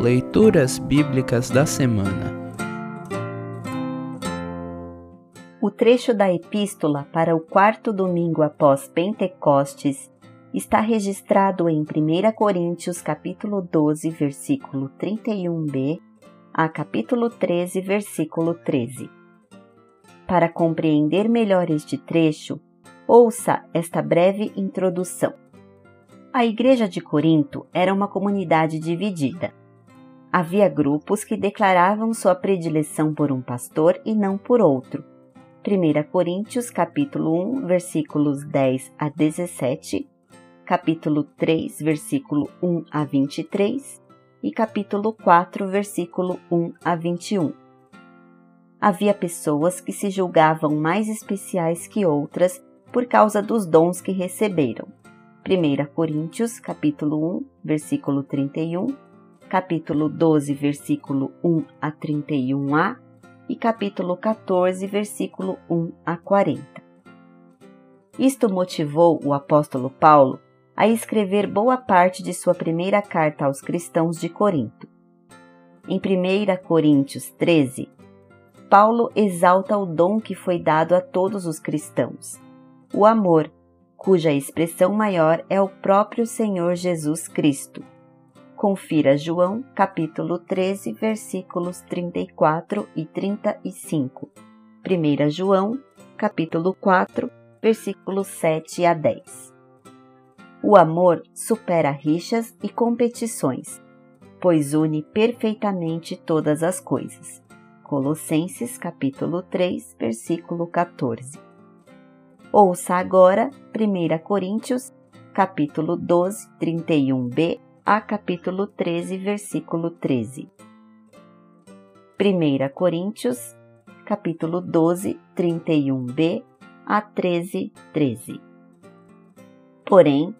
Leituras Bíblicas da Semana O trecho da Epístola para o quarto domingo após Pentecostes está registrado em 1 Coríntios capítulo 12, versículo 31b a capítulo 13, versículo 13. Para compreender melhor este trecho, ouça esta breve introdução. A igreja de Corinto era uma comunidade dividida. Havia grupos que declaravam sua predileção por um pastor e não por outro. 1 Coríntios capítulo 1, versículos 10 a 17, capítulo 3, versículo 1 a 23 e capítulo 4, versículo 1 a 21. Havia pessoas que se julgavam mais especiais que outras por causa dos dons que receberam. 1 Coríntios, capítulo 1, versículo 31, capítulo 12, versículo 1 a 31a e capítulo 14, versículo 1 a 40. Isto motivou o apóstolo Paulo a escrever boa parte de sua primeira carta aos cristãos de Corinto. Em 1 Coríntios 13, Paulo exalta o dom que foi dado a todos os cristãos, o amor, cuja expressão maior é o próprio Senhor Jesus Cristo. Confira João, capítulo 13, versículos 34 e 35. 1 João, capítulo 4, versículos 7 a 10. O amor supera rixas e competições, pois une perfeitamente todas as coisas. Colossenses capítulo 3, versículo 14. Ouça agora 1 Coríntios, capítulo 12, 31b a capítulo 13, versículo 13. 1 Coríntios, capítulo 12, 31b a 13, 13. Porém,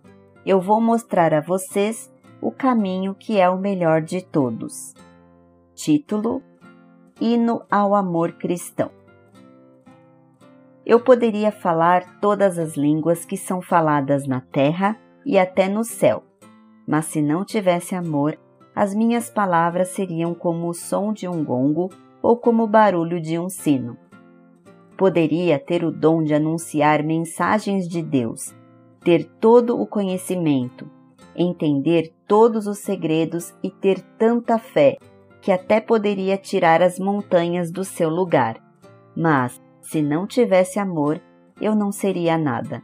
eu vou mostrar a vocês o caminho que é o melhor de todos. Título: Hino ao Amor Cristão. Eu poderia falar todas as línguas que são faladas na terra e até no céu, mas se não tivesse amor, as minhas palavras seriam como o som de um gongo ou como o barulho de um sino. Poderia ter o dom de anunciar mensagens de Deus, ter todo o conhecimento, entender todos os segredos e ter tanta fé que até poderia tirar as montanhas do seu lugar. Mas, se não tivesse amor, eu não seria nada.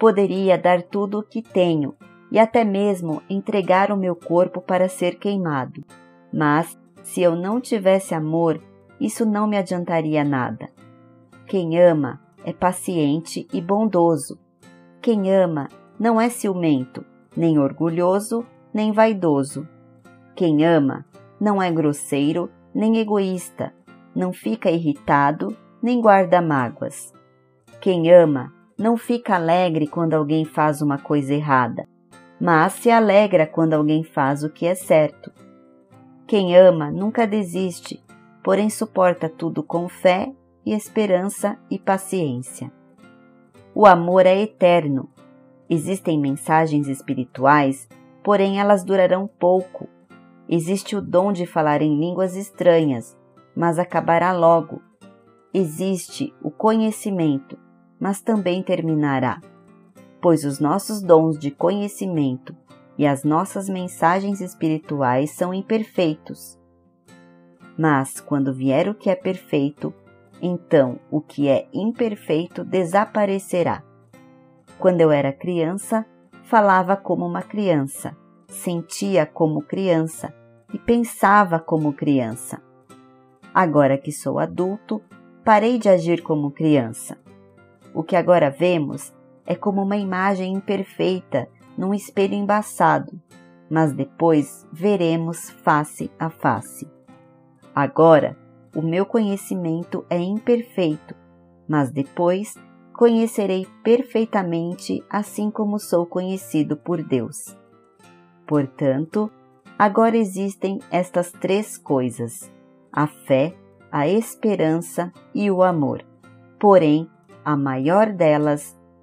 Poderia dar tudo o que tenho e até mesmo entregar o meu corpo para ser queimado, mas se eu não tivesse amor, isso não me adiantaria nada. Quem ama é paciente e bondoso. Quem ama não é ciumento, nem orgulhoso, nem vaidoso. Quem ama não é grosseiro, nem egoísta, não fica irritado, nem guarda mágoas. Quem ama não fica alegre quando alguém faz uma coisa errada, mas se alegra quando alguém faz o que é certo. Quem ama nunca desiste, porém suporta tudo com fé e esperança e paciência. O amor é eterno. Existem mensagens espirituais, porém elas durarão pouco. Existe o dom de falar em línguas estranhas, mas acabará logo existe o conhecimento, mas também terminará, pois os nossos dons de conhecimento e as nossas mensagens espirituais são imperfeitos. Mas quando vier o que é perfeito, então o que é imperfeito desaparecerá. Quando eu era criança, falava como uma criança, sentia como criança e pensava como criança. Agora que sou adulto, parei de agir como criança. O que agora vemos é como uma imagem imperfeita num espelho embaçado, mas depois veremos face a face. Agora, o meu conhecimento é imperfeito, mas depois conhecerei perfeitamente assim como sou conhecido por Deus. Portanto, agora existem estas três coisas: a fé, a esperança e o amor. Porém, a maior delas